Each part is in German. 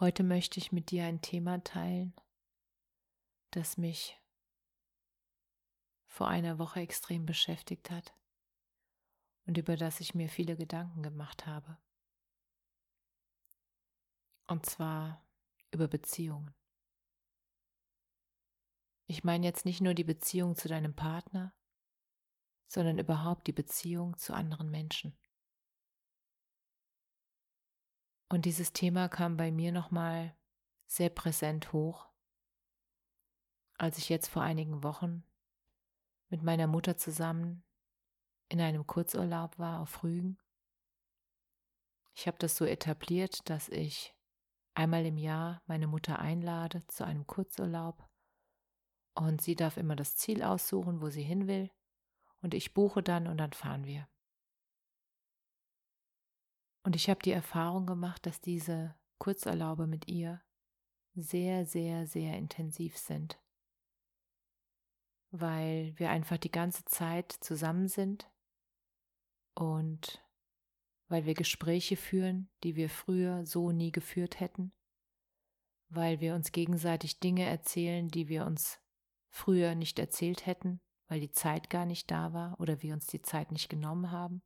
Heute möchte ich mit dir ein Thema teilen, das mich vor einer Woche extrem beschäftigt hat und über das ich mir viele Gedanken gemacht habe. Und zwar über Beziehungen. Ich meine jetzt nicht nur die Beziehung zu deinem Partner, sondern überhaupt die Beziehung zu anderen Menschen. Und dieses Thema kam bei mir nochmal sehr präsent hoch, als ich jetzt vor einigen Wochen mit meiner Mutter zusammen in einem Kurzurlaub war auf Rügen. Ich habe das so etabliert, dass ich einmal im Jahr meine Mutter einlade zu einem Kurzurlaub und sie darf immer das Ziel aussuchen, wo sie hin will und ich buche dann und dann fahren wir. Und ich habe die Erfahrung gemacht, dass diese Kurzerlaube mit ihr sehr, sehr, sehr intensiv sind, weil wir einfach die ganze Zeit zusammen sind und weil wir Gespräche führen, die wir früher so nie geführt hätten, weil wir uns gegenseitig Dinge erzählen, die wir uns früher nicht erzählt hätten, weil die Zeit gar nicht da war oder wir uns die Zeit nicht genommen haben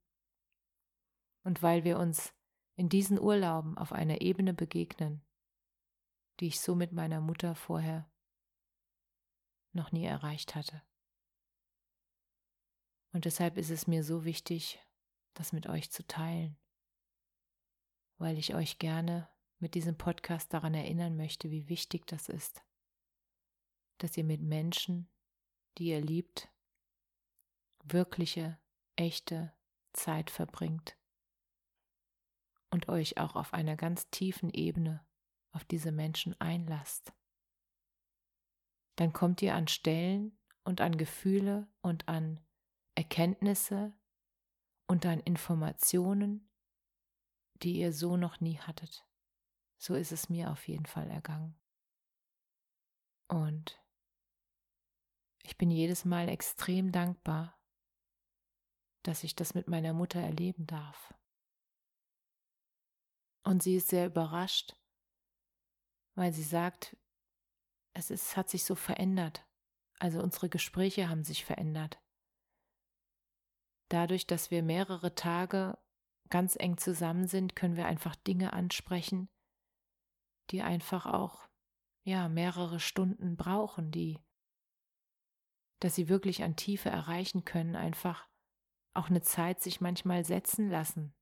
und weil wir uns in diesen Urlauben auf einer Ebene begegnen, die ich so mit meiner Mutter vorher noch nie erreicht hatte. Und deshalb ist es mir so wichtig, das mit euch zu teilen, weil ich euch gerne mit diesem Podcast daran erinnern möchte, wie wichtig das ist, dass ihr mit Menschen, die ihr liebt, wirkliche, echte Zeit verbringt und euch auch auf einer ganz tiefen Ebene auf diese Menschen einlasst. Dann kommt ihr an Stellen und an Gefühle und an Erkenntnisse und an Informationen, die ihr so noch nie hattet. So ist es mir auf jeden Fall ergangen. Und ich bin jedes Mal extrem dankbar, dass ich das mit meiner Mutter erleben darf. Und sie ist sehr überrascht, weil sie sagt, es ist, hat sich so verändert. Also unsere Gespräche haben sich verändert. Dadurch, dass wir mehrere Tage ganz eng zusammen sind, können wir einfach Dinge ansprechen, die einfach auch ja mehrere Stunden brauchen, die dass sie wirklich an Tiefe erreichen können, einfach auch eine Zeit sich manchmal setzen lassen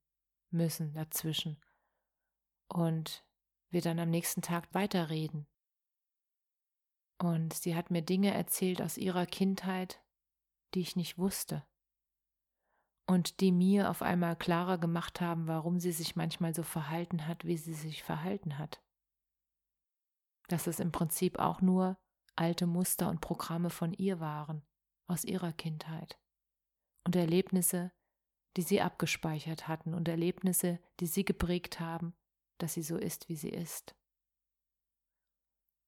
müssen dazwischen und wir dann am nächsten Tag weiterreden. Und sie hat mir Dinge erzählt aus ihrer Kindheit, die ich nicht wusste und die mir auf einmal klarer gemacht haben, warum sie sich manchmal so verhalten hat, wie sie sich verhalten hat. Dass es im Prinzip auch nur alte Muster und Programme von ihr waren, aus ihrer Kindheit. Und Erlebnisse, die sie abgespeichert hatten und Erlebnisse, die sie geprägt haben dass sie so ist, wie sie ist.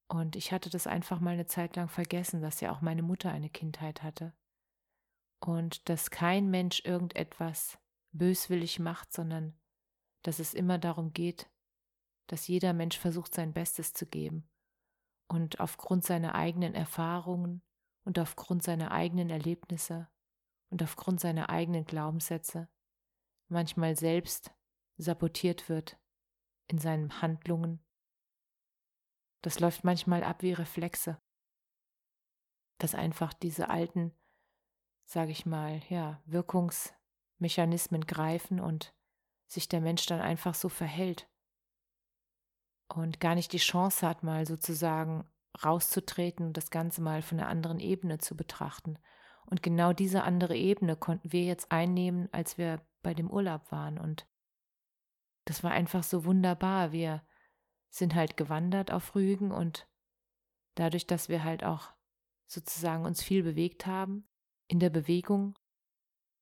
Und ich hatte das einfach mal eine Zeit lang vergessen, dass ja auch meine Mutter eine Kindheit hatte. Und dass kein Mensch irgendetwas böswillig macht, sondern dass es immer darum geht, dass jeder Mensch versucht, sein Bestes zu geben. Und aufgrund seiner eigenen Erfahrungen und aufgrund seiner eigenen Erlebnisse und aufgrund seiner eigenen Glaubenssätze manchmal selbst sabotiert wird in seinen Handlungen. Das läuft manchmal ab wie Reflexe, dass einfach diese alten, sage ich mal, ja, Wirkungsmechanismen greifen und sich der Mensch dann einfach so verhält und gar nicht die Chance hat, mal sozusagen rauszutreten und das Ganze mal von einer anderen Ebene zu betrachten. Und genau diese andere Ebene konnten wir jetzt einnehmen, als wir bei dem Urlaub waren. Und das war einfach so wunderbar. Wir sind halt gewandert auf Rügen und dadurch, dass wir halt auch sozusagen uns viel bewegt haben, in der Bewegung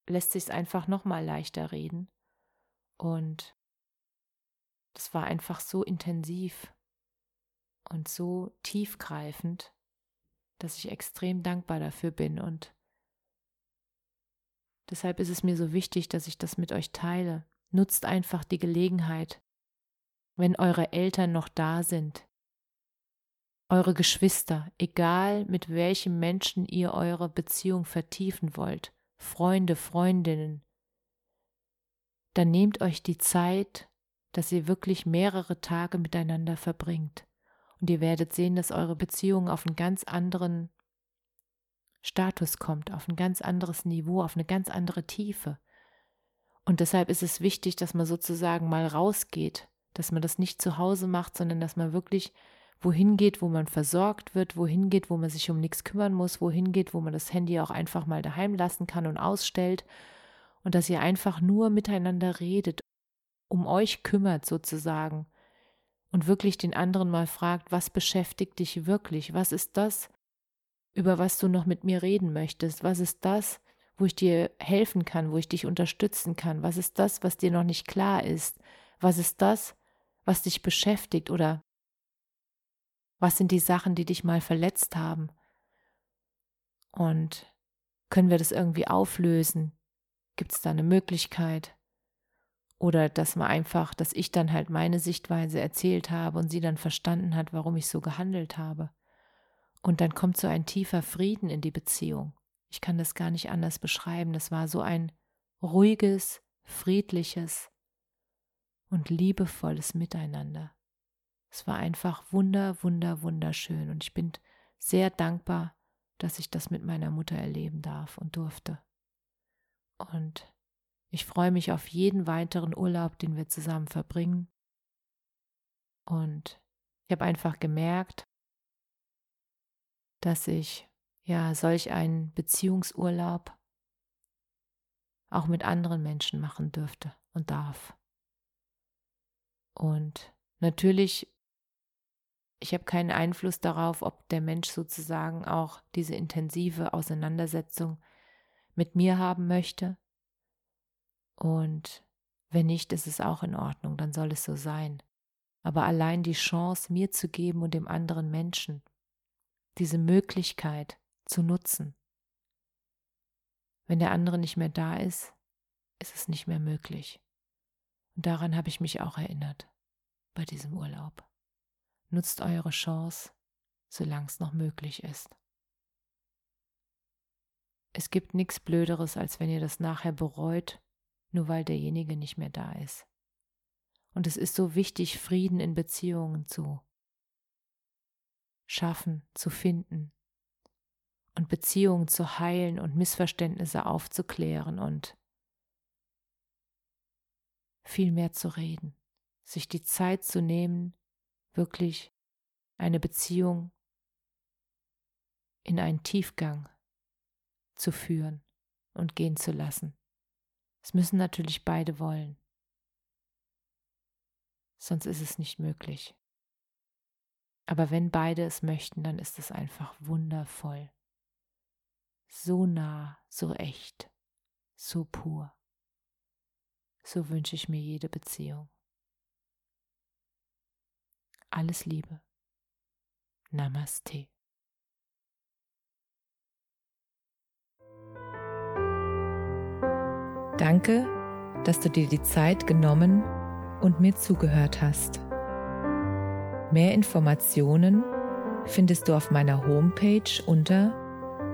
lässt sich es einfach nochmal leichter reden. Und das war einfach so intensiv und so tiefgreifend, dass ich extrem dankbar dafür bin. Und deshalb ist es mir so wichtig, dass ich das mit euch teile. Nutzt einfach die Gelegenheit, wenn eure Eltern noch da sind, eure Geschwister, egal mit welchem Menschen ihr eure Beziehung vertiefen wollt, Freunde, Freundinnen, dann nehmt euch die Zeit, dass ihr wirklich mehrere Tage miteinander verbringt. Und ihr werdet sehen, dass eure Beziehung auf einen ganz anderen Status kommt, auf ein ganz anderes Niveau, auf eine ganz andere Tiefe. Und deshalb ist es wichtig, dass man sozusagen mal rausgeht, dass man das nicht zu Hause macht, sondern dass man wirklich wohin geht, wo man versorgt wird, wohin geht, wo man sich um nichts kümmern muss, wohin geht, wo man das Handy auch einfach mal daheim lassen kann und ausstellt. Und dass ihr einfach nur miteinander redet, um euch kümmert sozusagen. Und wirklich den anderen mal fragt, was beschäftigt dich wirklich, was ist das, über was du noch mit mir reden möchtest, was ist das, wo ich dir helfen kann, wo ich dich unterstützen kann, was ist das, was dir noch nicht klar ist, was ist das, was dich beschäftigt oder was sind die Sachen, die dich mal verletzt haben? Und können wir das irgendwie auflösen? Gibt es da eine Möglichkeit? Oder dass man einfach, dass ich dann halt meine Sichtweise erzählt habe und sie dann verstanden hat, warum ich so gehandelt habe. Und dann kommt so ein tiefer Frieden in die Beziehung. Ich kann das gar nicht anders beschreiben. Das war so ein ruhiges, friedliches und liebevolles Miteinander. Es war einfach wunder, wunder, wunderschön und ich bin sehr dankbar, dass ich das mit meiner Mutter erleben darf und durfte. Und ich freue mich auf jeden weiteren Urlaub, den wir zusammen verbringen. Und ich habe einfach gemerkt, dass ich ja solch einen Beziehungsurlaub auch mit anderen Menschen machen dürfte und darf. Und natürlich ich habe keinen Einfluss darauf, ob der Mensch sozusagen auch diese intensive Auseinandersetzung mit mir haben möchte. Und wenn nicht, ist es auch in Ordnung, dann soll es so sein. Aber allein die Chance, mir zu geben und dem anderen Menschen, diese Möglichkeit zu nutzen. Wenn der andere nicht mehr da ist, ist es nicht mehr möglich. Und daran habe ich mich auch erinnert bei diesem Urlaub. Nutzt eure Chance, solange es noch möglich ist. Es gibt nichts Blöderes, als wenn ihr das nachher bereut, nur weil derjenige nicht mehr da ist. Und es ist so wichtig, Frieden in Beziehungen zu schaffen, zu finden und Beziehungen zu heilen und Missverständnisse aufzuklären und viel mehr zu reden, sich die Zeit zu nehmen, wirklich eine Beziehung in einen Tiefgang zu führen und gehen zu lassen. Es müssen natürlich beide wollen. Sonst ist es nicht möglich. Aber wenn beide es möchten, dann ist es einfach wundervoll. So nah, so echt, so pur. So wünsche ich mir jede Beziehung. Alles Liebe. Namaste. Danke, dass du dir die Zeit genommen und mir zugehört hast. Mehr Informationen findest du auf meiner Homepage unter